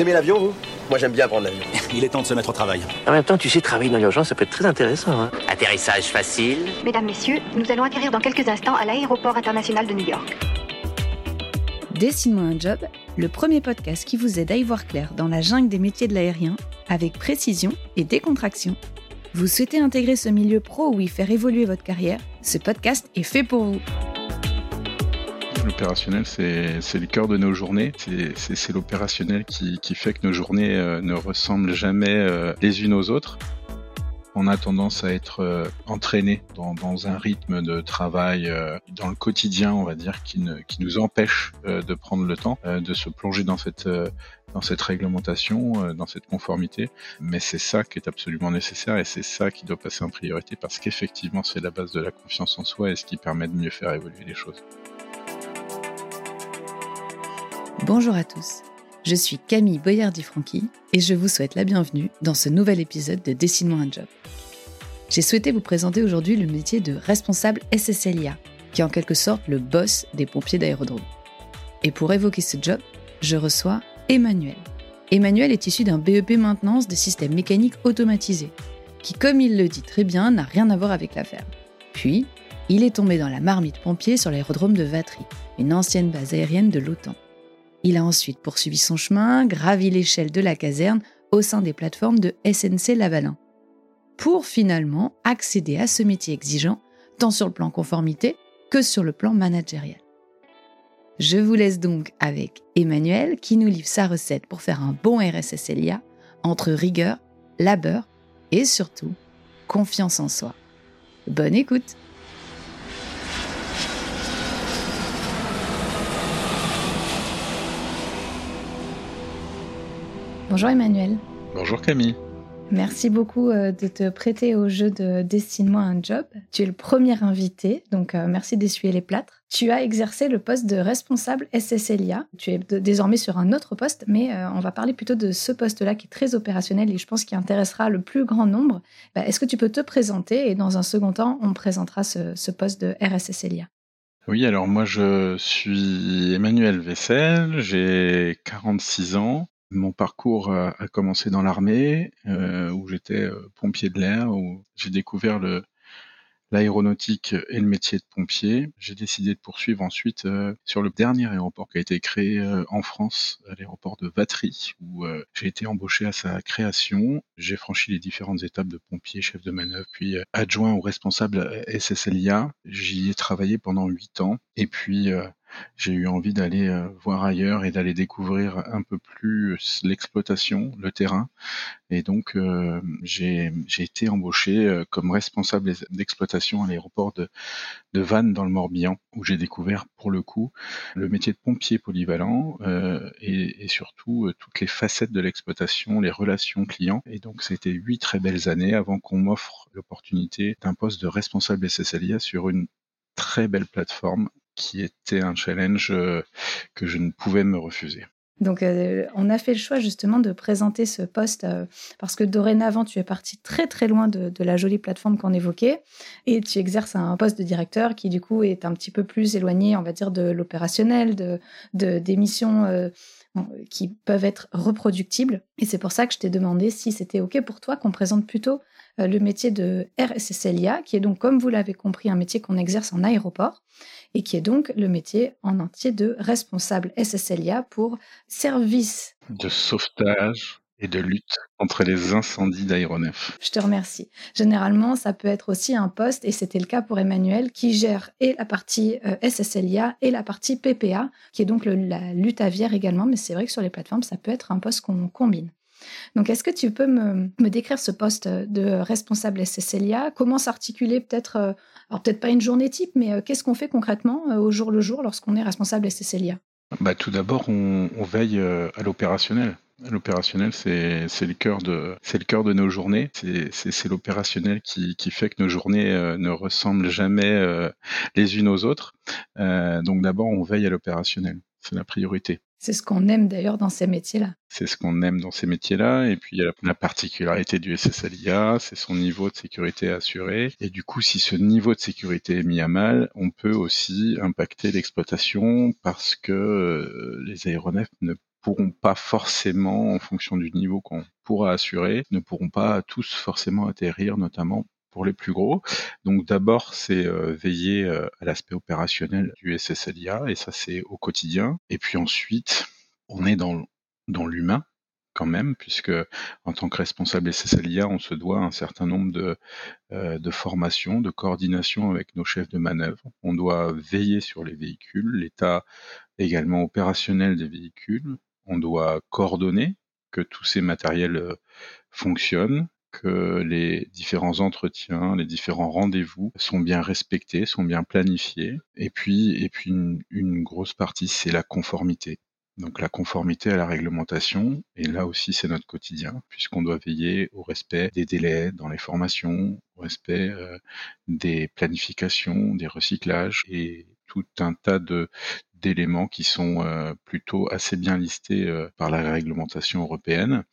Vous aimez l'avion, vous? Moi, j'aime bien prendre l'avion. Il est temps de se mettre au travail. En même temps, tu sais, travailler dans l'urgence, ça peut être très intéressant. Hein. Atterrissage facile. Mesdames, Messieurs, nous allons atterrir dans quelques instants à l'aéroport international de New York. Dessine-moi un job, le premier podcast qui vous aide à y voir clair dans la jungle des métiers de l'aérien, avec précision et décontraction. Vous souhaitez intégrer ce milieu pro ou y faire évoluer votre carrière? Ce podcast est fait pour vous. C'est le cœur de nos journées. C'est l'opérationnel qui, fait que nos journées euh, ne ressemblent jamais euh, les unes aux autres. On a tendance à être euh, entraîné dans, un rythme de travail dans le quotidien, on va dire, qui, nous empêche de prendre le temps de se plonger dans cette réglementation, dans cette conformité. Mais c'est ça qui est absolument nécessaire et c'est ça qui doit passer en priorité parce qu'effectivement c'est la base de la confiance en soi et ce qui permet de mieux faire évoluer les choses. Bonjour à tous, je suis Camille Boyardi-Franqui et je vous souhaite la bienvenue dans ce nouvel épisode de Dessine-moi un job. J'ai souhaité vous présenter aujourd'hui le métier de responsable SSLIA, qui est en quelque sorte le boss des pompiers d'aérodrome. Et pour évoquer ce job, je reçois Emmanuel. Emmanuel est issu d'un BEP maintenance des systèmes mécaniques automatisés, qui, comme il le dit très bien, n'a rien à voir avec l'affaire. Puis, il est tombé dans la marmite pompier sur l'aérodrome de Vatry, une ancienne base aérienne de l'OTAN. Il a ensuite poursuivi son chemin, gravi l'échelle de la caserne au sein des plateformes de SNC Lavalin, pour finalement accéder à ce métier exigeant, tant sur le plan conformité que sur le plan managérial. Je vous laisse donc avec Emmanuel qui nous livre sa recette pour faire un bon RSSLIA entre rigueur, labeur et surtout confiance en soi. Bonne écoute Bonjour Emmanuel. Bonjour Camille. Merci beaucoup euh, de te prêter au jeu de Destine-moi un job. Tu es le premier invité, donc euh, merci d'essuyer les plâtres. Tu as exercé le poste de responsable SSLIA. Tu es désormais sur un autre poste, mais euh, on va parler plutôt de ce poste-là qui est très opérationnel et je pense qui intéressera le plus grand nombre. Bah, est-ce que tu peux te présenter et dans un second temps, on présentera ce, ce poste de RSSLIA oui, alors moi je suis Emmanuel Vessel, j'ai 46 ans, mon parcours a, commencé dans l'armée, euh, où j'étais euh, pompier de l'air, où j'ai découvert l'aéronautique et le métier de pompier. J'ai décidé de poursuivre ensuite euh, sur le dernier aéroport qui a été créé en France, l'aéroport de Vatry, où j'ai été embauché à sa création. J'ai franchi les différentes étapes de pompier, chef de manœuvre, puis adjoint au responsable SSLIA. J'y ai travaillé pendant huit ans. Et puis j'ai eu envie d'aller euh, voir ailleurs et d'aller découvrir un peu plus l'exploitation, le terrain. Et donc, euh, j'ai été embauché euh, comme responsable d'exploitation à l'aéroport de, Vannes dans le Morbihan, où j'ai découvert pour le coup le métier de pompier polyvalent et, et, surtout toutes les facettes de l'exploitation, les relations clients. Et donc, c'était huit très belles années avant qu'on m'offre l'opportunité d'un poste de responsable SSLIA sur une très belle plateforme qui était un challenge euh, que je ne pouvais me refuser. Donc, euh, on a fait le choix justement de présenter ce poste euh, parce que dorénavant, tu es parti très très loin de, la jolie plateforme qu'on évoquait et tu exerces un poste de directeur qui du coup est un petit peu plus éloigné, on va dire, de l'opérationnel, de, des missions qui peuvent être reproductibles. Et c'est pour ça que je t'ai demandé si c'était OK pour toi qu'on présente plutôt le métier de RSSLIA, qui est donc, comme vous l'avez compris, un métier qu'on exerce en aéroport et qui est donc le métier en entier de responsable SSLIA pour service de sauvetage et de lutte contre les incendies d'aéronefs. Je te remercie. Généralement, ça peut être aussi un poste, et c'était le cas pour Emmanuel, qui gère et la partie euh, SSLIA et la partie PPA, qui est donc la lutte aviaire également, mais c'est vrai que sur les plateformes, ça peut être un poste qu'on combine. Donc, est-ce que tu peux me, décrire ce poste de responsable SSLIA Comment s'articuler peut-être, euh, alors peut-être pas une journée type, mais euh, qu'est-ce qu'on fait concrètement euh, au jour le jour lorsqu'on est responsable SSLIA bah, Tout d'abord, on, veille à l'opérationnel. L'opérationnel, c'est le cœur de c'est le de nos journées. C'est l'opérationnel qui, qui, fait que nos journées ne ressemblent jamais les unes aux autres. donc d'abord, on veille à l'opérationnel. C'est la priorité. C'est ce qu'on aime d'ailleurs dans ces métiers-là. C'est ce qu'on aime dans ces métiers-là. Et puis, il y a la, particularité du SSLIA, c'est son niveau de sécurité assuré. Et du coup, si ce niveau de sécurité est mis à mal, on peut aussi impacter l'exploitation parce que euh, les aéronefs ne pourront pas forcément, en fonction du niveau qu'on pourra assurer, ne pourront pas tous forcément atterrir, notamment pour les plus gros. Donc d'abord, c'est euh, veiller euh, à l'aspect opérationnel du SSLIA, et ça c'est au quotidien. Et puis ensuite, on est dans, l'humain quand même, puisque en tant que responsable SSLIA, on se doit un certain nombre euh, de formations, de coordination avec nos chefs de manœuvre. On doit veiller sur les véhicules, l'état également opérationnel des véhicules. On doit coordonner que tous ces matériels fonctionnent, que les différents entretiens, les différents rendez-vous sont bien respectés, sont bien planifiés. Et puis, et puis une, grosse partie, c'est la conformité. Donc la conformité à la réglementation, et là aussi c'est notre quotidien, puisqu'on doit veiller au respect des délais dans les formations, au respect euh, des planifications, des recyclages et tout un tas de d'éléments qui sont euh, plutôt assez bien listés euh, par la réglementation européenne.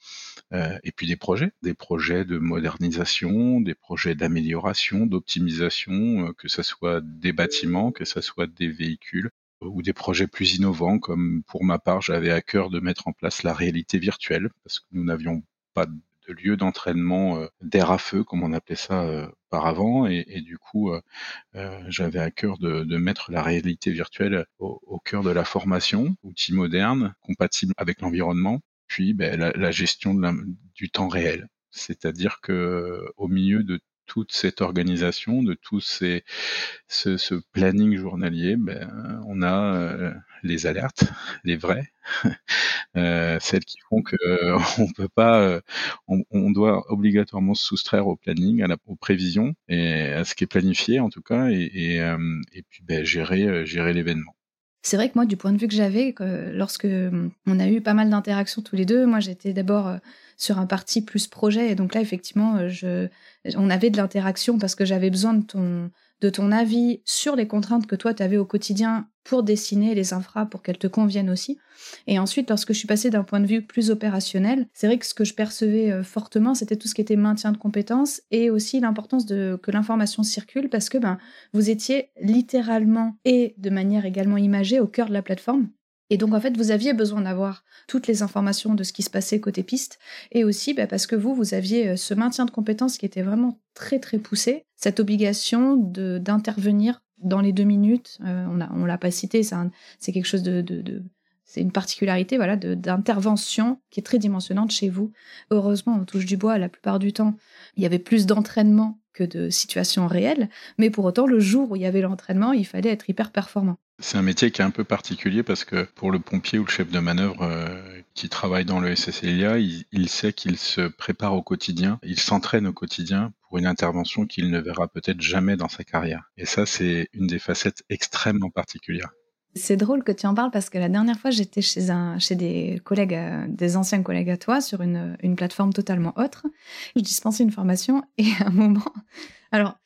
Euh, et puis des projets, des projets de modernisation, des projets d'amélioration, d'optimisation, que ce soit des bâtiments, que ce soit des véhicules ou des projets plus innovants, comme pour ma part, j'avais à cœur de mettre en place la réalité virtuelle, parce que nous n'avions pas lieu d'entraînement euh, d'air à feu, comme on appelait ça euh, auparavant. Et, et, du coup, euh, j'avais à cœur de, mettre la réalité virtuelle au, cœur de la formation, outil moderne, compatible avec l'environnement, puis ben, la, gestion du temps réel. C'est-à-dire que au milieu de toute cette organisation, de tout ces, ce, ce planning journalier, ben, on a euh, les alertes, les vraies, euh, celles qui font que euh, on peut pas, euh, on, doit obligatoirement se soustraire au planning, à la, aux prévisions et à ce qui est planifié en tout cas, et, et, et puis ben, gérer, gérer l'événement. C'est vrai que moi, du point de vue que j'avais, lorsque on a eu pas mal d'interactions tous les deux, moi j'étais d'abord sur un parti plus projet, et donc là effectivement, je, on avait de l'interaction parce que j'avais besoin de ton, de ton avis sur les contraintes que toi tu avais au quotidien pour dessiner les infras pour qu'elles te conviennent aussi. Et ensuite, lorsque je suis passée d'un point de vue plus opérationnel, c'est vrai que ce que je percevais euh, fortement, c'était tout ce qui était maintien de compétences et aussi l'importance de que l'information circule parce que ben vous étiez littéralement et de manière également imagée au cœur de la plateforme. Et donc, en fait, vous aviez besoin d'avoir toutes les informations de ce qui se passait côté piste, et aussi bah, parce que vous, vous aviez euh, ce maintien de compétences qui était vraiment très, très poussé, cette obligation d'intervenir dans les deux minutes. Euh, on l'a pas cité, c'est quelque chose de, de, c'est une particularité voilà d'intervention qui est très dimensionnante chez vous. Heureusement, on touche du bois la plupart du temps. Il y avait plus d'entraînement que de situations réelles, mais pour autant, le jour où il y avait l'entraînement, il fallait être hyper performant. C'est un métier qui est un peu particulier parce que pour le pompier ou le chef de manœuvre euh, qui travaille dans le SSLIA, il, sait qu'il se prépare au quotidien, il s'entraîne au quotidien pour une intervention qu'il ne verra peut-être jamais dans sa carrière. Et ça, c'est une des facettes extrêmement particulières. C'est drôle que tu en parles parce que la dernière fois, j'étais chez, des collègues, euh, des anciens collègues à toi, sur une, une plateforme totalement autre. Je dispensais une formation et à un moment. Alors,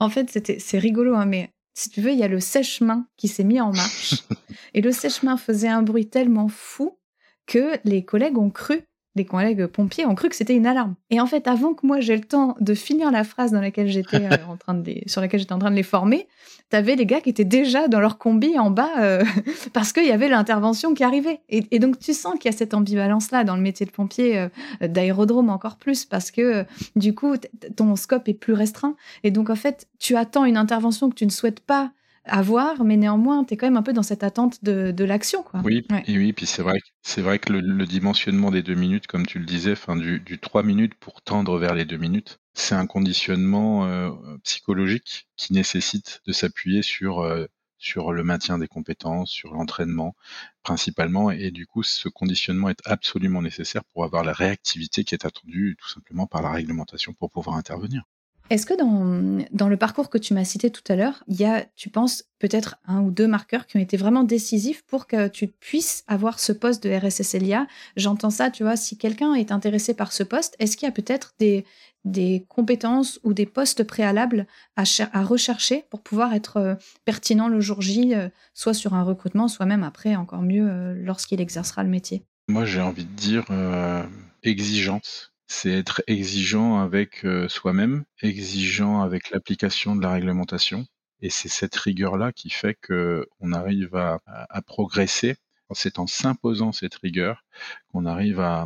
en fait, c'était, c'est rigolo, hein, mais si tu veux, il y a le sèche-main qui s'est mis en marche. et le sèche-main faisait un bruit tellement fou que les collègues ont cru, les collègues pompiers ont cru que c'était une alarme. Et en fait, avant que moi j'ai le temps de finir la phrase dans laquelle j'étais euh, en train de les, sur laquelle j'étais en train de les former, t'avais les gars qui étaient déjà dans leur combi en bas euh, parce qu'il y avait l'intervention qui arrivait. Et, et donc tu sens qu'il y a cette ambivalence-là dans le métier de pompier, euh, d'aérodrome encore plus, parce que du coup ton scope est plus restreint. Et donc en fait, tu attends une intervention que tu ne souhaites pas avoir, mais néanmoins, tu es quand même un peu dans cette attente de, de l'action. Quoi. Oui, Ouais. et oui, puis c'est vrai, que- c'est vrai que le, le dimensionnement des deux minutes, comme tu le disais, du, du trois minutes pour tendre vers les deux minutes, c'est un conditionnement euh, psychologique qui nécessite de s'appuyer sur euh, sur le maintien des compétences, sur l'entraînement principalement, et du coup, ce conditionnement est absolument nécessaire pour avoir la réactivité qui est attendue tout simplement par la réglementation pour pouvoir intervenir. Est-ce que dans, le parcours que tu m'as cité tout à l'heure, il y a, tu penses, peut-être un ou deux marqueurs qui ont été vraiment décisifs pour que tu puisses avoir ce poste de RSSLIA J'entends ça, tu vois, si quelqu'un est intéressé par ce poste, est-ce qu'il y a peut-être des, compétences ou des postes préalables à, à rechercher pour pouvoir être euh, pertinent le jour J, euh, soit sur un recrutement, soit même après, encore mieux, euh, lorsqu'il exercera le métier? Moi, j'ai envie de dire exigence. C'est être exigeant avec euh, soi-même, exigeant avec l'application de la réglementation. Et c'est cette rigueur-là qui fait que on arrive à, progresser c'est en s'imposant cette rigueur qu'on arrive à,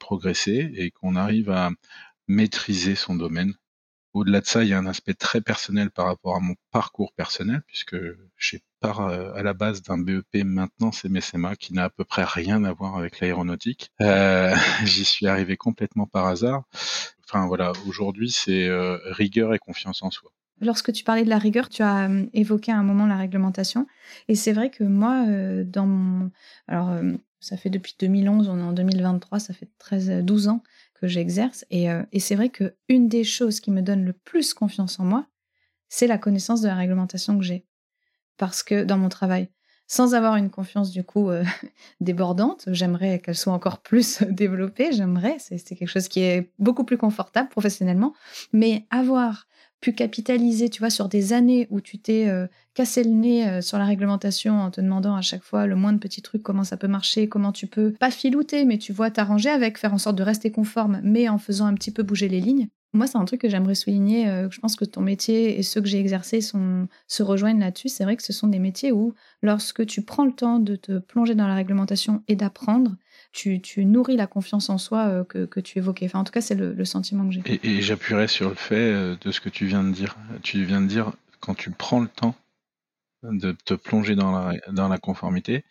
progresser et qu'on arrive à maîtriser son domaine. Au-delà de ça, il y a un aspect très personnel par rapport à mon parcours personnel, puisque j'ai part euh, à la base d'un BEP maintenant c'est MECMA qui n'a à peu près rien à voir avec l'aéronautique. Euh, J'y suis arrivé complètement par hasard. Enfin voilà, aujourd'hui c'est euh, rigueur et confiance en soi. Lorsque tu parlais de la rigueur, tu as évoqué à un moment la réglementation. Et c'est vrai que moi, dans mon... Alors, ça fait depuis 2011, on est en 2023, ça fait 13, 12 ans que j'exerce. Et, et c'est vrai qu'une des choses qui me donne le plus confiance en moi, c'est la connaissance de la réglementation que j'ai. Parce que dans mon travail, sans avoir une confiance du coup débordante, j'aimerais qu'elle soit encore plus développée, j'aimerais, c'est quelque chose qui est beaucoup plus confortable professionnellement, mais avoir pu capitaliser, tu vois, sur des années où tu t'es euh, cassé le nez euh, sur la réglementation en te demandant à chaque fois le moins de petits trucs, comment ça peut marcher, comment tu peux, pas filouter, mais tu vois, t'arranger avec, faire en sorte de rester conforme, mais en faisant un petit peu bouger les lignes. Moi, c'est un truc que j'aimerais souligner. Euh, je pense que ton métier et ceux que j'ai exercés se rejoignent là-dessus. C'est vrai que ce sont des métiers où, lorsque tu prends le temps de te plonger dans la réglementation et d'apprendre, tu, nourris la confiance en soi euh, que, tu évoquais. Enfin, en tout cas, c'est le, sentiment que j'ai. Et, et j'appuierai sur le fait euh, de ce que tu viens de dire. Tu viens de dire, quand tu prends le temps de te plonger dans la, conformité,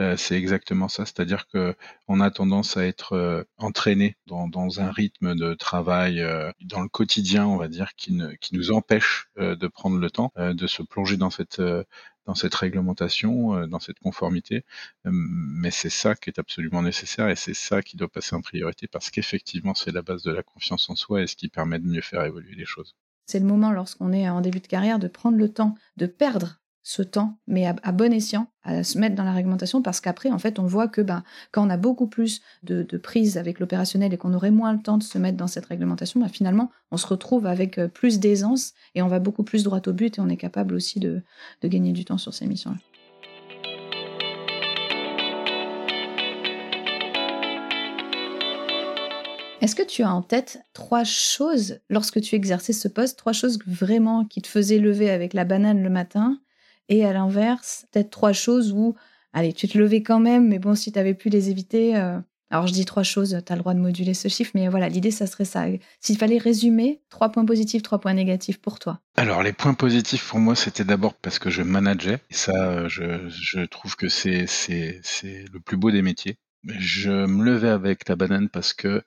euh, c'est exactement ça. C'est-à-dire que on a tendance à être entraîné dans, un rythme de travail dans le quotidien, on va dire, qui, nous empêche de prendre le temps de se plonger dans cette réglementation, euh, dans cette conformité. Euh, mais c'est ça qui est absolument nécessaire et c'est ça qui doit passer en priorité parce qu'effectivement, c'est la base de la confiance en soi et ce qui permet de mieux faire évoluer les choses. C'est le moment, lorsqu'on est en début de carrière, de prendre le temps de perdre ce temps, mais à, bon escient, à se mettre dans la réglementation, parce qu'après, en fait, on voit que ben, quand on a beaucoup plus de, de prise avec l'opérationnel et qu'on aurait moins le temps de se mettre dans cette réglementation, ben, finalement, on se retrouve avec euh, plus d'aisance et on va beaucoup plus droit au but et on est capable aussi de, de gagner du temps sur ces missions-là. Est-ce que tu as en tête trois choses, lorsque tu exerçais ce poste, trois choses vraiment qui te faisaient lever avec la banane le matin et à l'inverse, peut-être trois choses où, allez, tu te levais quand même, mais bon, si tu avais pu les éviter. Euh, alors, je dis trois choses, tu as le droit de moduler ce chiffre, mais voilà, l'idée, ça serait ça. S'il fallait résumer, trois points positifs, trois points négatifs pour toi. Alors, les points positifs pour moi, c'était d'abord parce que je manageais. Et ça, je, je trouve que c'est le plus beau des métiers. Je me levais avec la banane parce que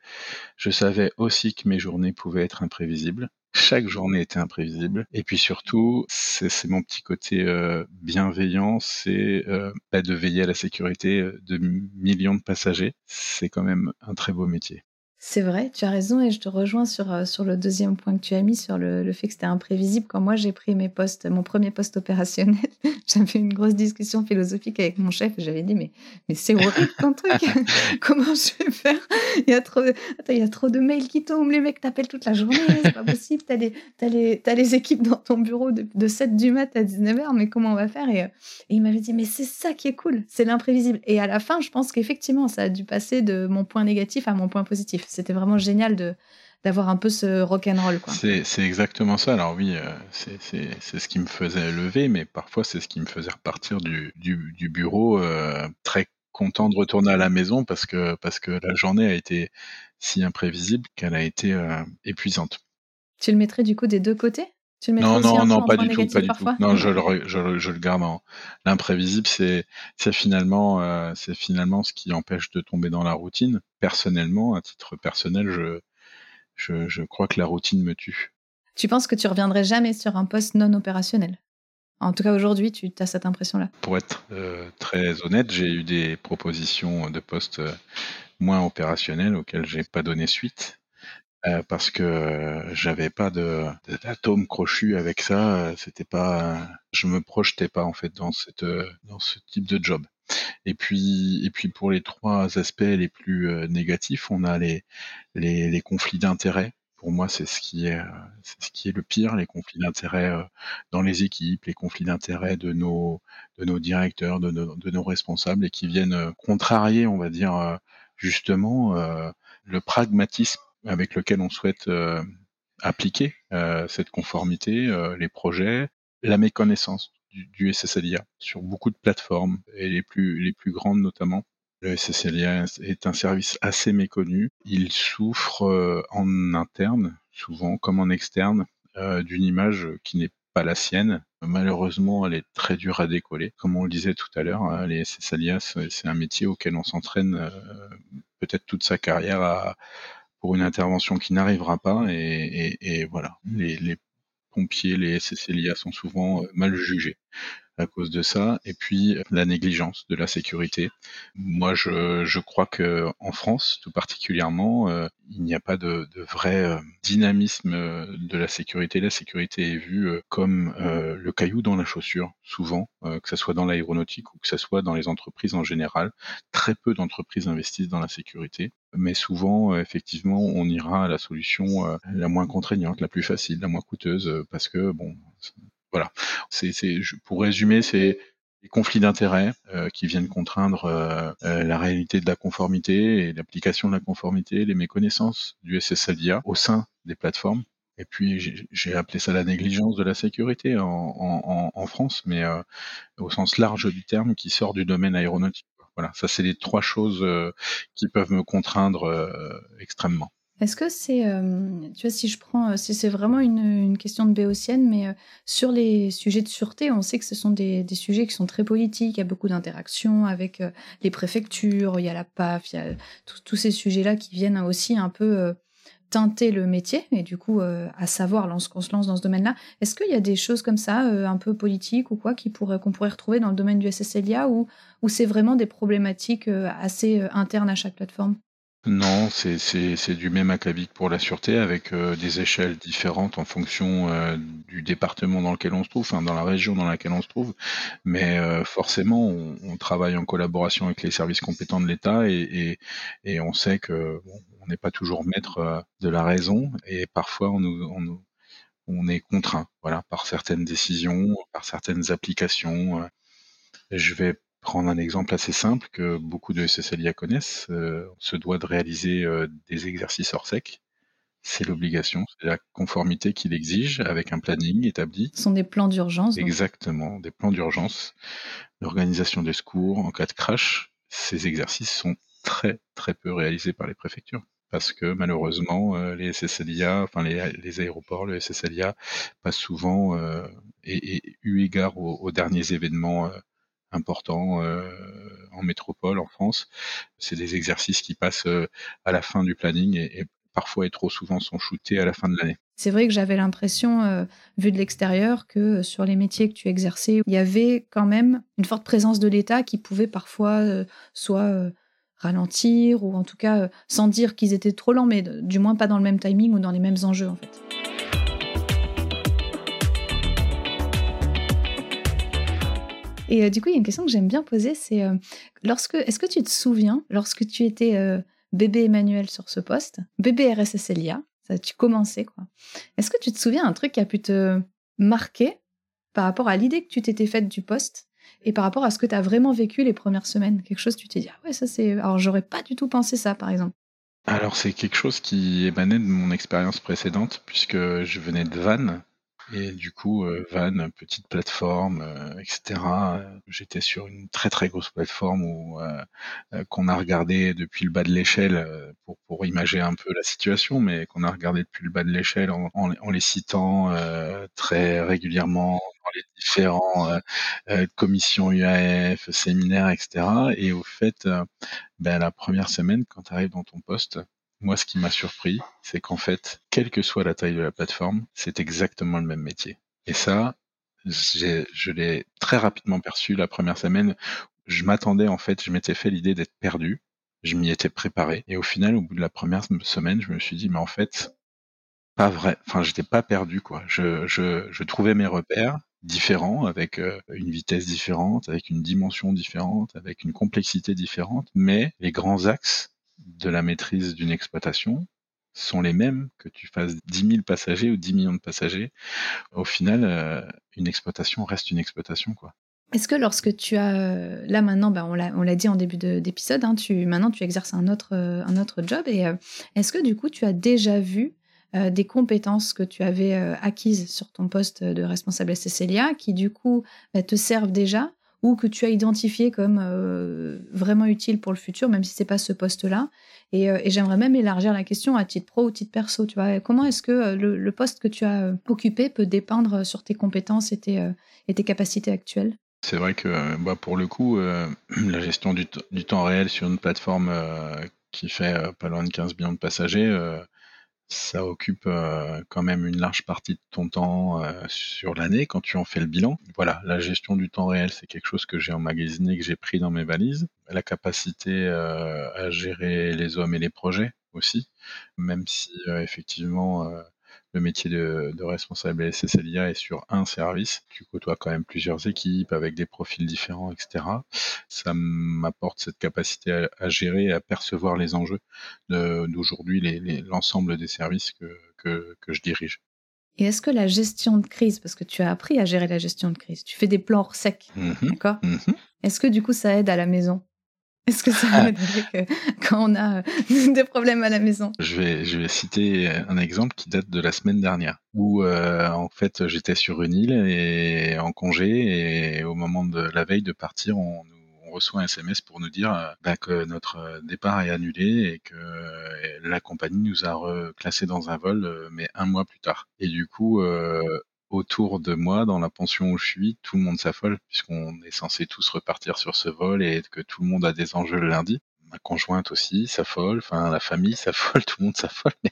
je savais aussi que mes journées pouvaient être imprévisibles. Chaque journée était imprévisible. Et puis surtout, c'est mon petit côté euh, bienveillant, c'est euh, bah, de veiller à la sécurité euh, de millions de passagers. C'est quand même un très beau métier. C'est vrai, tu as raison et je te rejoins sur, euh, sur le deuxième point que tu as mis, sur le, le fait que c'était imprévisible. Quand moi j'ai pris mes postes, mon premier poste opérationnel, j'avais une grosse discussion philosophique avec mon chef et j'avais dit mais, mais c'est horrible ton truc, comment je vais faire? Il y, a trop, de, il y a trop de mails qui tombent, les mecs t'appellent toute la journée, c'est pas possible, t'as les, as les, as les équipes dans ton bureau de, de 7 du mat à 19h, mais comment on va faire? Et, euh, et il m'avait dit mais c'est ça qui est cool, c'est l'imprévisible. Et à la fin, je pense qu'effectivement, ça a dû passer de mon point négatif à mon point positif c'était vraiment génial de d'avoir un peu ce rock and roll. C'est exactement ça. Alors oui, euh, c'est ce qui me faisait lever, mais parfois c'est ce qui me faisait repartir du, du, bureau euh, très content de retourner à la maison parce que, parce que la journée a été si imprévisible qu'elle a été euh, épuisante. Tu le mettrais du coup des deux côtés? Non, non, non, pas du tout, pas du tout. Non, je le, je, je le garde en l'imprévisible, c'est finalement euh, c'est finalement ce qui empêche de tomber dans la routine. Personnellement, à titre personnel, je, je, je crois que la routine me tue. Tu penses que tu reviendrais jamais sur un poste non opérationnel? En tout cas, aujourd'hui, tu as cette impression-là. Pour être euh, très honnête, j'ai eu des propositions de postes euh, moins opérationnels auxquels j'ai pas donné suite. Euh, parce que j'avais pas de d'atome crochu avec ça. C'était pas, je me projetais pas en fait dans cette dans ce type de job. Et puis et puis pour les trois aspects les plus euh, négatifs, on a les les, les conflits d'intérêts. Pour moi, c'est ce qui est c'est ce qui est le pire, les conflits d'intérêts euh, dans les équipes, les conflits d'intérêts de nos de nos directeurs, de nos, de nos responsables et qui viennent contrarier, on va dire justement le pragmatisme avec lequel on souhaite euh, appliquer euh, cette conformité, euh, les projets, la méconnaissance du, SSLIA sur beaucoup de plateformes et les plus, les plus grandes notamment. Le SSLIA est un service assez méconnu. Il souffre euh, en interne, souvent comme en externe, euh, d'une image qui n'est pas la sienne. Malheureusement, elle est très dure à décoller. Comme on le disait tout à l'heure, hein, les SSLIA, c'est un métier auquel on s'entraîne euh, peut-être toute sa carrière pour une intervention qui n'arrivera pas. Et, voilà, les, pompiers, les SSLIA sont souvent euh, mal jugés à cause de ça, et puis la négligence de la sécurité. Moi, je, je crois que en France, tout particulièrement, euh, il n'y a pas de, de vrai euh, dynamisme de la sécurité. La sécurité est vue comme le caillou dans la chaussure, souvent, que ce soit dans l'aéronautique ou que ce soit dans les entreprises en général. Très peu d'entreprises investissent dans la sécurité mais souvent, euh, effectivement, on ira à la solution euh, la moins contraignante, la plus facile, la moins coûteuse, euh, parce que bon, voilà. C'est, c'est, pour résumer, c'est les conflits d'intérêts qui viennent contraindre la réalité de la conformité et l'application de la conformité, les méconnaissances du SSLIA au sein des plateformes. Et puis j'ai appelé ça la négligence de la sécurité en, France, mais au sens large du terme, qui sort du domaine aéronautique. Voilà, ça c'est les trois choses euh, qui peuvent me contraindre euh, extrêmement. Est-ce que c'est, euh, tu vois, si je prends, si c'est vraiment une, question de béotienne, mais sur les sujets de sûreté, on sait que ce sont des, sujets qui sont très politiques, il y a beaucoup d'interactions avec les préfectures, il y a la PAF, il y a tous ces sujets-là qui viennent aussi un peu teinter le métier et du coup à savoir lorsqu'on se lance dans ce domaine-là. Est-ce qu'il y a des choses comme ça, un peu politiques ou quoi, qu'on pourrait retrouver dans le domaine du SSLIA ou c'est vraiment des problématiques euh, assez euh, internes à chaque plateforme? Non, c'est du même acabit pour la sûreté avec euh, des échelles différentes en fonction du département dans lequel on se trouve, enfin dans la région dans laquelle on se trouve. Mais forcément, on, travaille en collaboration avec les services compétents de l'État et, et, on sait que on n'est pas toujours maître de la raison et parfois on, nous, on, on est contraint, voilà, par certaines décisions, par certaines applications. Je vais prendre un exemple assez simple que beaucoup de SSLIA connaissent, euh, on se doit de réaliser euh, des exercices hors sec. C'est l'obligation, c'est la conformité qu'il exige avec un planning établi. Ce sont des plans d'urgence. Exactement, des plans d'urgence, l'organisation des secours en cas de crash. Ces exercices sont très très peu réalisés par les préfectures parce que malheureusement euh, les SSLIA, enfin les, aéroports, le SSLIA passe souvent et, et, eu égard aux, derniers événements importants euh, en métropole, en France. C'est des exercices qui passent euh, à la fin du planning et, parfois et trop souvent sont shootés à la fin de l'année. C'est vrai que j'avais l'impression, euh, vu de l'extérieur, que sur les métiers que tu exerçais, il y avait quand même une forte présence de l'État qui pouvait parfois soit ralentir ou en tout cas sans dire qu'ils étaient trop lents, mais du moins pas dans le même timing ou dans les mêmes enjeux en fait. Et euh, du coup, il y a une question que j'aime bien poser, c'est euh, lorsque, est-ce que tu te souviens, lorsque tu étais euh, bébé Emmanuel sur ce poste, bébé RSSLIA, tu commençais quoi. Est-ce que tu te souviens un truc qui a pu te marquer par rapport à l'idée que tu t'étais faite du poste et par rapport à ce que tu as vraiment vécu les premières semaines? Quelque chose, tu t'es dit, ah ouais, ça c'est. Alors, j'aurais pas du tout pensé ça, par exemple. Alors, c'est quelque chose qui émanait de mon expérience précédente, puisque je venais de Vannes, et du coup, euh, Van, petite plateforme, euh, etc. J'étais sur une très très grosse plateforme où euh, qu'on a regardé depuis le bas de l'échelle pour pour imager un peu la situation, mais qu'on a regardé depuis le bas de l'échelle en, en, les citant très régulièrement dans les différents commissions UAF, séminaires, etc. Et au fait, ben, la première semaine, quand tu arrives dans ton poste, moi, ce qui m'a surpris, c'est qu'en fait, quelle que soit la taille de la plateforme, c'est exactement le même métier. Et ça, je l'ai très rapidement perçu la première semaine. Je m'attendais, en fait, je m'étais fait l'idée d'être perdu. Je m'y étais préparé. Et au final, au bout de la première semaine, je me suis dit, mais en fait, pas vrai. Enfin, j'étais pas perdu, quoi. Je, je, je trouvais mes repères différents, avec euh, une vitesse différente, avec une dimension différente, avec une complexité différente, mais les grands axes de la maîtrise d'une exploitation sont les mêmes que tu fasses 10 000 passagers ou 10 millions de passagers. Au final, euh, une exploitation reste une exploitation, quoi. Est-ce que lorsque tu as euh, là maintenant, ben on l'a dit en début d'épisode, hein, tu maintenant tu exerces un autre euh, un autre job et est-ce que du coup tu as déjà vu des compétences que tu avais acquises sur ton poste de responsable SSLIA qui du coup bah, te servent déjà ou que tu as identifié comme euh, vraiment utile pour le futur, même si c'est pas ce poste-là. Et, et j'aimerais même élargir la question à titre pro ou titre perso. Tu vois, comment est-ce que le, le, poste que tu as occupé peut dépeindre sur tes compétences et tes, capacités actuelles? C'est vrai que bah, pour le coup, euh, la gestion du, du, temps réel sur une plateforme euh, qui fait euh, pas loin de 15 millions de passagers, ça occupe quand même une large partie de ton temps sur l'année quand tu en fais le bilan. Voilà, la gestion du temps réel, c'est quelque chose que j'ai emmagasiné, que j'ai pris dans mes valises. La capacité à gérer les hommes et les projets aussi, même si effectivement le métier de, responsable SSLIA est sur un service. Tu côtoies quand même plusieurs équipes avec des profils différents, etc. Ça m'apporte cette capacité à, gérer et à percevoir les enjeux d'aujourd'hui, l'ensemble des services que, que, je dirige. Et est-ce que la gestion de crise, parce que tu as appris à gérer la gestion de crise, tu fais des plans secs, mmh d'accord? Mmh Est-ce que du coup ça aide à la maison? Est-ce que ça ah. que quand on a euh, des problèmes à la maison? Je vais, je vais citer un exemple qui date de la semaine dernière, où euh, en fait j'étais sur une île et en congé et au moment de la veille de partir, on, reçoit un SMS pour nous dire euh, bah, que notre départ est annulé et que la compagnie nous a reclassé dans un vol, mais un mois plus tard. Et du coup, autour de moi, dans la pension où je suis, tout le monde s'affole, puisqu'on est censé tous repartir sur ce vol et que tout le monde a des enjeux le lundi. Ma conjointe aussi s'affole, enfin la famille s'affole, tout le monde s'affole, mais,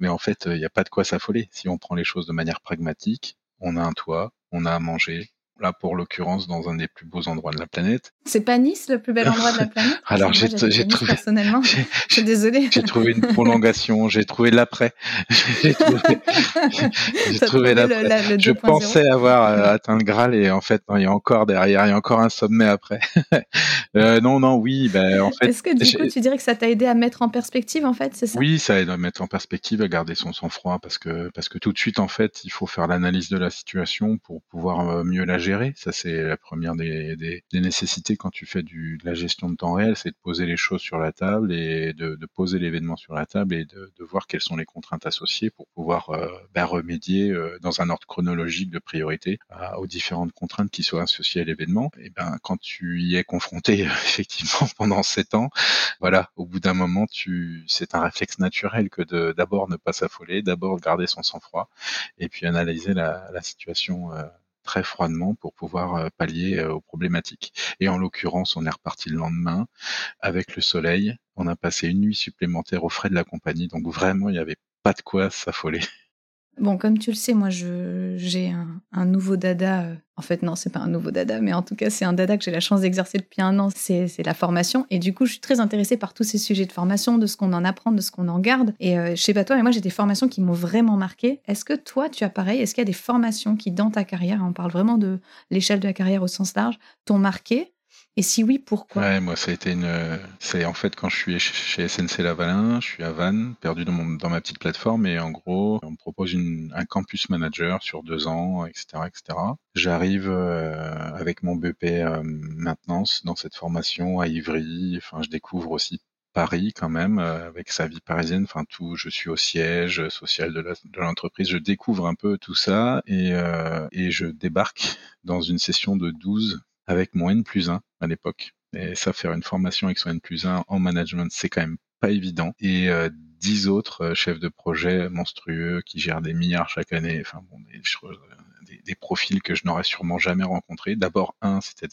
mais, en fait, il n'y a pas de quoi s'affoler. Si on prend les choses de manière pragmatique, on a un toit, on a à manger, là pour l'occurrence dans un des plus beaux endroits de la planète. C'est pas Nice le plus bel endroit de la planète? Alors j'ai trouvé personnellement, je suis désolée. J'ai trouvé une prolongation, j'ai trouvé l'après. j'ai trouvé, trouvé l'après. Je pensais avoir euh, atteint le Graal et en fait non, il y a encore derrière, il y a encore un sommet après. euh, non non oui, ben en fait. Est-ce que du coup tu dirais que ça t'a aidé à mettre en perspective en fait, c'est ça? Oui, ça aide à mettre en perspective, à garder son sang-froid parce que parce que tout de suite en fait il faut faire l'analyse de la situation pour pouvoir euh, mieux la gérer ça, c'est la première des, des, des, nécessités quand tu fais du, de la gestion de temps réel, c'est de poser les choses sur la table et de, de poser l'événement sur la table et de, de, voir quelles sont les contraintes associées pour pouvoir euh, ben, remédier euh, dans un ordre chronologique de priorité aux différentes contraintes qui sont associées à l'événement. Et ben, quand tu y es confronté effectivement pendant sept ans, voilà, au bout d'un moment, tu, c'est un réflexe naturel que de d'abord ne pas s'affoler, d'abord garder son sang-froid et puis analyser la, la situation. Euh, très froidement pour pouvoir euh, pallier euh, aux problématiques. Et en l'occurrence, on est reparti le lendemain avec le soleil. On a passé une nuit supplémentaire aux frais de la compagnie, donc vraiment, il n'y avait pas de quoi s'affoler. Bon, comme tu le sais, moi, j'ai un, nouveau dada. Euh, en fait, non, c'est pas un nouveau dada, mais en tout cas, c'est un dada que j'ai la chance d'exercer depuis un an. C'est la formation. Et du coup, je suis très intéressée par tous ces sujets de formation, de ce qu'on en apprend, de ce qu'on en garde. Et euh, je sais pas toi, mais moi, j'ai des formations qui m'ont vraiment marqué. Est-ce que toi, tu as pareil? Est-ce qu'il y a des formations qui, dans ta carrière, on parle vraiment de l'échelle de la carrière au sens large, t'ont marqué? Et si oui, pourquoi? Ouais, moi, ça a été une. C'est en fait quand je suis chez SNC Lavalin, je suis à Vannes, perdu dans, ma petite plateforme, et en gros, on me propose une, un campus manager sur deux ans, etc., etc. J'arrive euh, avec mon BP euh, maintenance dans cette formation à Ivry. Enfin, je découvre aussi Paris quand même, euh, avec sa vie parisienne, enfin tout, je suis au siège social de l'entreprise, je découvre un peu tout ça et, et je débarque dans une session de 12 avec mon N plus 1 à l'époque. Et ça, faire une formation avec son N plus 1 en management, c'est quand même pas évident. Et euh, dix autres euh, chefs de projet monstrueux qui gèrent des milliards chaque année, enfin bon, des, des, profils que je n'aurais sûrement jamais rencontrés. D'abord, un, c'était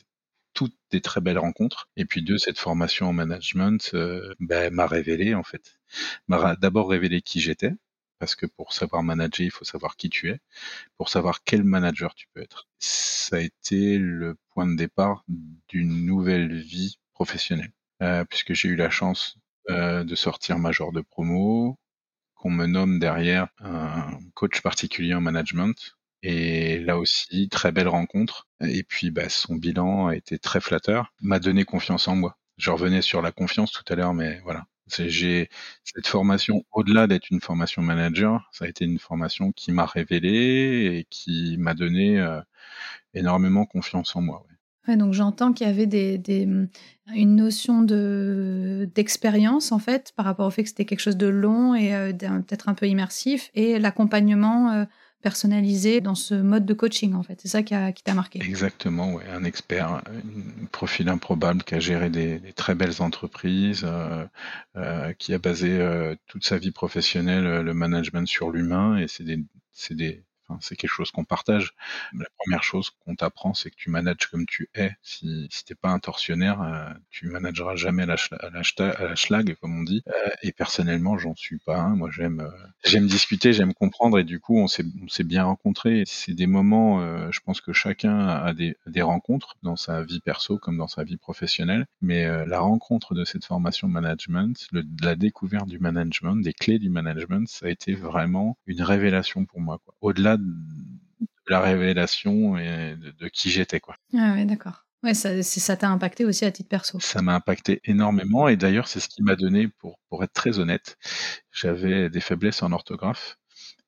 toutes des très belles rencontres. Et puis deux, cette formation en management euh, ben, m'a révélé en fait, m'a d'abord révélé qui j'étais, parce que pour savoir manager, il faut savoir qui tu es, pour savoir quel manager tu peux être. Ça a été le point de départ d'une nouvelle vie professionnelle, euh, puisque j'ai eu la chance euh, de sortir major de promo, qu'on me nomme derrière un coach particulier en management. Et là aussi, très belle rencontre. Et puis, bah, son bilan a été très flatteur, m'a donné confiance en moi. Je revenais sur la confiance tout à l'heure, mais voilà, j'ai cette formation, au-delà d'être une formation manager, ça a été une formation qui m'a révélé et qui m'a donné euh, énormément confiance en moi. Donc j'entends qu'il y avait des, des- une notion de d'expérience en fait par rapport au fait que c'était quelque chose de long et euh, peut-être un peu immersif et l'accompagnement euh, personnalisé dans ce mode de coaching en fait. C'est ça qui a- qui t'a marqué. Exactement, ouais, un expert, un profil improbable qui a géré des, très belles entreprises, euh, euh, qui a basé euh, toute sa vie professionnelle, le management sur l'humain, et c'est des, c'est des, c'est quelque chose qu'on partage. La première chose qu'on t'apprend, c'est que tu manages comme tu es. Si, si t'es pas un tortionnaire, euh, tu manageras jamais à la, la, la schlag, comme on dit. Euh, et personnellement, j'en suis pas un. Moi, j'aime, euh, j'aime discuter, j'aime comprendre, et du coup, on s'est, bien rencontrés. C'est des moments, je pense que chacun a des, des rencontres dans sa vie perso comme dans sa vie professionnelle. Mais la rencontre de cette formation management, la découverte du management, des clés du management, ça a été vraiment une révélation pour moi. Au-delà de la révélation et de, de qui j'étais, quoi. Ah ouais, d'accord. Ouais, ça ça t'a impacté aussi à titre perso. Ça m'a impacté énormément et d'ailleurs c'est ce qui m'a donné, pour, pour être très honnête, j'avais des faiblesses en orthographe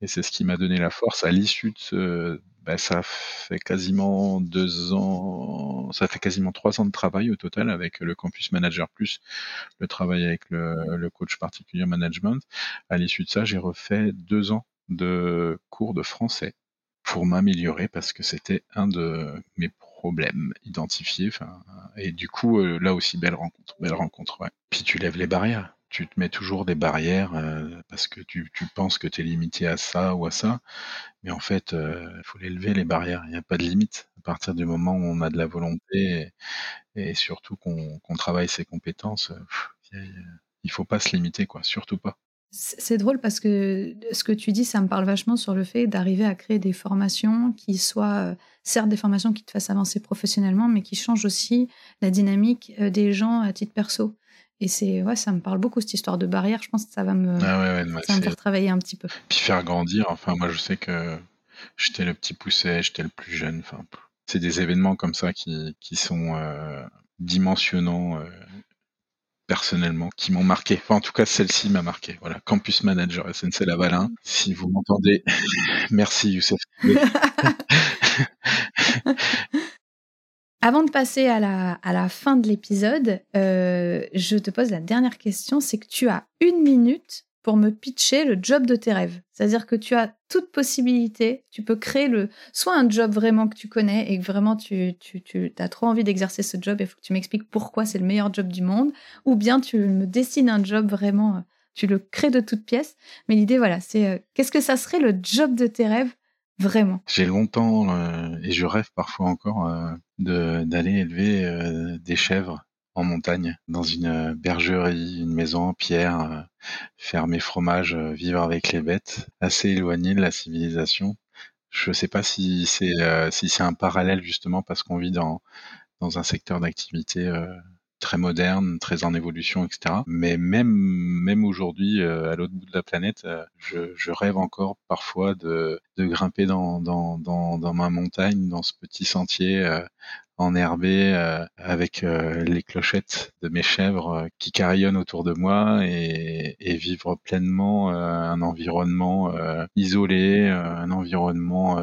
et c'est ce qui m'a donné la force à l'issue de ce... bah, ça fait quasiment deux ans, ça fait quasiment trois ans de travail au total avec le Campus Manager Plus, le travail avec le, le coach particulier management. À l'issue de ça, j'ai refait deux ans de cours de français pour m'améliorer parce que c'était un de mes problèmes identifiés. Et du coup, euh, là aussi, belle rencontre, belle rencontre. Ouais. Puis tu lèves les barrières. Tu te mets toujours des barrières euh, parce que tu, penses que tu es limité à ça ou à ça. Mais en fait, il faut les lever, les barrières. Il n'y a pas de limite. À partir du moment où on a de la volonté et, surtout qu'on travaille ses compétences, euh, pff, il faut pas se limiter, quoi. Surtout pas. C'est drôle parce que ce que tu dis, ça me parle vachement sur le fait d'arriver à créer des formations qui soient, euh, certes, des formations qui te fassent avancer professionnellement, mais qui changent aussi la dynamique euh, des gens à titre perso. Et c'est, ouais, ça me parle beaucoup cette histoire de barrière. Je pense que ça va me, Ah ouais, ouais, ouais, ça va me c'est- faire travailler un petit peu. puis faire grandir. Enfin, moi, je sais que j'étais le petit pousset, j'étais le plus jeune. Enfin, c'est des événements comme ça qui, qui sont euh, dimensionnants euh, personnellement, qui m'ont marqué. Enfin, en tout cas, celle-ci m'a marqué. Voilà, Campus Manager SNC Lavalin. Si vous m'entendez, merci Youssef. Avant de passer à la, à la fin de l'épisode, euh, je te pose la dernière question, c'est que tu as une minute pour me pitcher le job de tes rêves. C'est-à-dire que tu as toute possibilité, tu peux créer le, soit un job vraiment que tu connais et que vraiment tu, tu, tu as trop envie d'exercer ce job et il faut que tu m'expliques pourquoi c'est le meilleur job du monde, ou bien tu me dessines un job vraiment, euh, tu le crées de toutes pièces. Mais l'idée, voilà, c'est euh, qu'est-ce que ça serait le job de tes rêves vraiment? J'ai longtemps, euh, et je rêve parfois encore, d'aller élever des chèvres en montagne, dans une euh, bergerie, une maison en pierre, euh, faire mes fromages, euh, vivre avec les bêtes, assez éloigné de la civilisation. Je sais pas si c'est si c'est un parallèle justement parce qu'on vit dans dans un secteur d'activité très moderne, très en évolution, etc. Mais même même aujourd'hui, à l'autre bout de la planète, je, je rêve encore parfois de, de grimper dans, dans, dans, ma montagne, dans ce petit sentier enherbé, euh, avec euh, les clochettes de mes chèvres euh, qui carillonnent autour de moi et, et vivre pleinement un environnement isolé, un environnement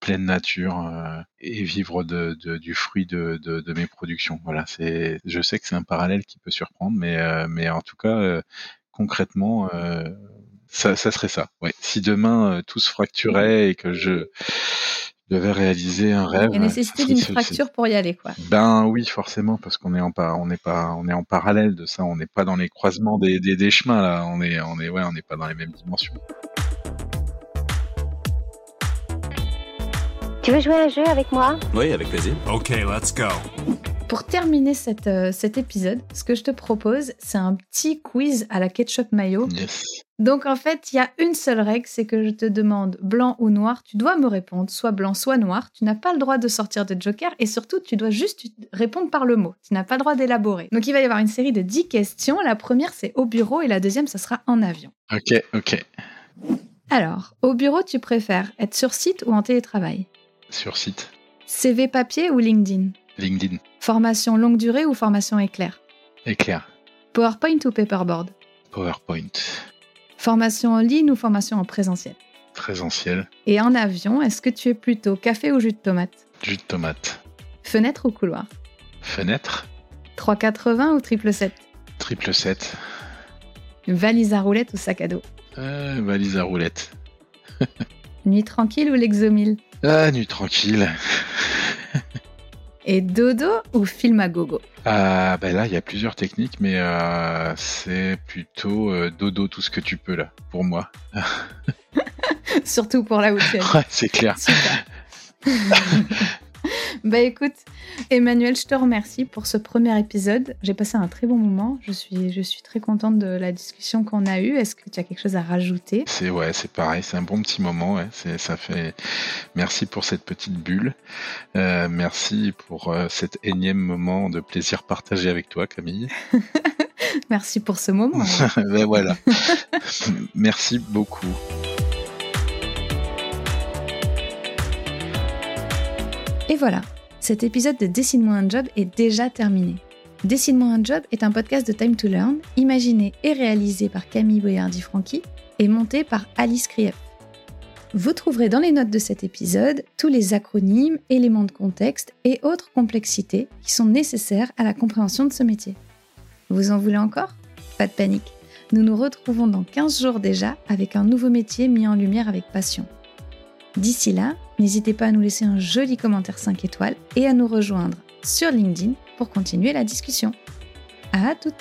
pleine nature euh, et vivre de, de- du fruit de, de, mes productions. Voilà, c'est. Je sais que c'est un parallèle qui peut surprendre, mais euh, mais en tout cas euh, concrètement, ça, ça serait ça. Ouais. Si demain tout se fracturait et que je devais réaliser un rêve, Il y a nécessité d'une fracture pour y aller, quoi. ben oui, forcément, parce qu'on est en par, on n'est pas, on est en parallèle de ça. On n'est pas dans les croisements des, des, des chemins là. On est, on est, ouais, on n'est pas dans les mêmes dimensions. Tu veux jouer à un jeu avec moi? Oui, avec plaisir. Okay, let's go. Pour terminer cette, euh, cet épisode, ce que je te propose, c'est un petit quiz à la ketchup mayo. Yes. Donc en fait, il y a une seule règle, c'est que je te demande blanc ou noir. Tu dois me répondre soit blanc, soit noir. Tu n'as pas le droit de sortir de joker et surtout, tu dois juste répondre par le mot. Tu n'as pas le droit d'élaborer. Donc il va y avoir une série de 10 questions. La première, c'est au bureau et la deuxième, ça sera en avion. Ok, ok. Alors, au bureau, tu préfères être sur site ou en télétravail? Sur site, CV papier ou LinkedIn? LinkedIn, Formation longue durée ou formation éclair? Éclair, PowerPoint ou paperboard? PowerPoint, Formation en ligne ou formation en présentiel? Présentiel, Et en avion, est-ce que tu es plutôt café ou jus de tomate? Jus de tomate, Fenêtre ou couloir? Fenêtre. 380 ou triple 7 Triple 7. Valise à roulette ou sac à dos? Euh, valise à roulette. Nuit tranquille ou l'exomile? Ah, nuit tranquille. Et dodo ou film à gogo Ah, ben là, il y a plusieurs techniques, mais euh, c'est plutôt euh, dodo tout ce que tu peux là, pour moi. Surtout pour la week-end. Ouais, c'est clair. Bah écoute, Emmanuel, je te remercie pour ce premier épisode. J'ai passé un très bon moment. Je suis, je suis très contente de la discussion qu'on a eue. Est-ce que tu as quelque chose à rajouter? C'est ouais, c'est pareil, c'est un bon petit moment. Ouais. C'est, ça fait. Merci pour cette petite bulle. Euh, merci pour euh, cet énième moment de plaisir partagé avec toi, Camille. Merci pour ce moment. ben voilà. merci beaucoup. Voilà, cet épisode de Dessine-moi un job est déjà terminé. Dessine-moi un job est un podcast de Time to Learn, imaginé et réalisé par Camille Boyardi-Franqui et monté par Alice Krief. Vous trouverez dans les notes de cet épisode tous les acronymes, éléments de contexte et autres complexités qui sont nécessaires à la compréhension de ce métier. Vous en voulez encore? Pas de panique. Nous nous retrouvons dans 15 jours déjà avec un nouveau métier mis en lumière avec passion. D'ici là, n'hésitez pas à nous laisser un joli commentaire 5 étoiles et à nous rejoindre sur LinkedIn pour continuer la discussion. À toutes